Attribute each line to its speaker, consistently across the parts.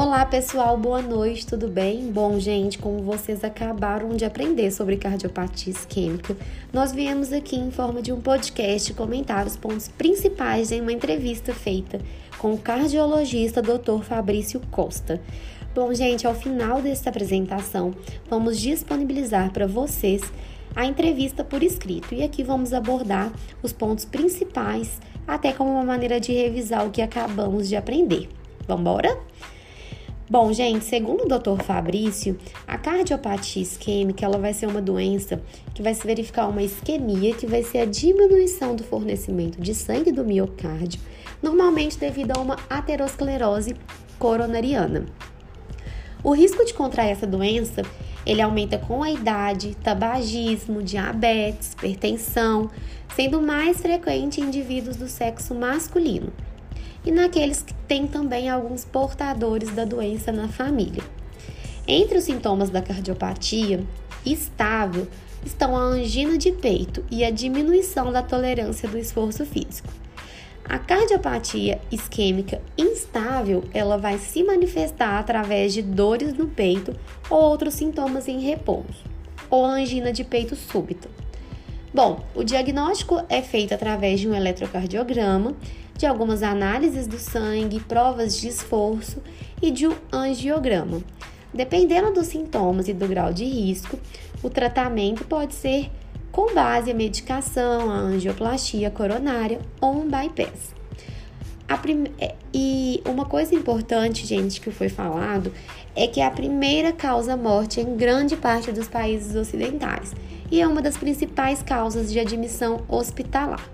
Speaker 1: Olá pessoal, boa noite, tudo bem? Bom, gente, como vocês acabaram de aprender sobre cardiopatia isquêmica, nós viemos aqui em forma de um podcast comentar os pontos principais em uma entrevista feita com o cardiologista Dr. Fabrício Costa. Bom, gente, ao final desta apresentação, vamos disponibilizar para vocês a entrevista por escrito e aqui vamos abordar os pontos principais, até como uma maneira de revisar o que acabamos de aprender. Vamos embora? Bom, gente, segundo o Dr. Fabrício, a cardiopatia isquêmica ela vai ser uma doença que vai se verificar uma isquemia, que vai ser a diminuição do fornecimento de sangue do miocárdio, normalmente devido a uma aterosclerose coronariana. O risco de contrair essa doença, ele aumenta com a idade, tabagismo, diabetes, hipertensão, sendo mais frequente em indivíduos do sexo masculino e naqueles que têm também alguns portadores da doença na família. Entre os sintomas da cardiopatia estável estão a angina de peito e a diminuição da tolerância do esforço físico. A cardiopatia isquêmica instável, ela vai se manifestar através de dores no peito ou outros sintomas em repouso, ou angina de peito súbita. Bom, o diagnóstico é feito através de um eletrocardiograma de algumas análises do sangue, provas de esforço e de um angiograma. Dependendo dos sintomas e do grau de risco, o tratamento pode ser com base em medicação, a angioplastia coronária ou um bypass. Prim... É, e uma coisa importante, gente, que foi falado é que é a primeira causa morte em grande parte dos países ocidentais e é uma das principais causas de admissão hospitalar.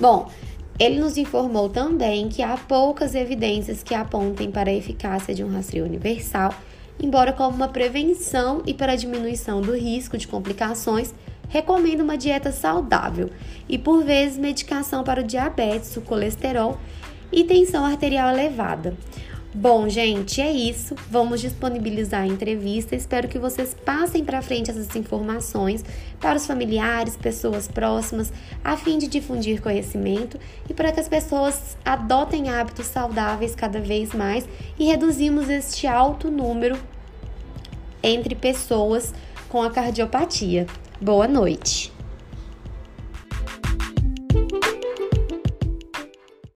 Speaker 1: Bom, ele nos informou também que há poucas evidências que apontem para a eficácia de um rastreio universal, embora como uma prevenção e para a diminuição do risco de complicações, recomenda uma dieta saudável e por vezes medicação para o diabetes, o colesterol e tensão arterial elevada. Bom, gente, é isso. Vamos disponibilizar a entrevista. Espero que vocês passem para frente essas informações para os familiares, pessoas próximas, a fim de difundir conhecimento e para que as pessoas adotem hábitos saudáveis cada vez mais e reduzimos este alto número entre pessoas com a cardiopatia. Boa noite.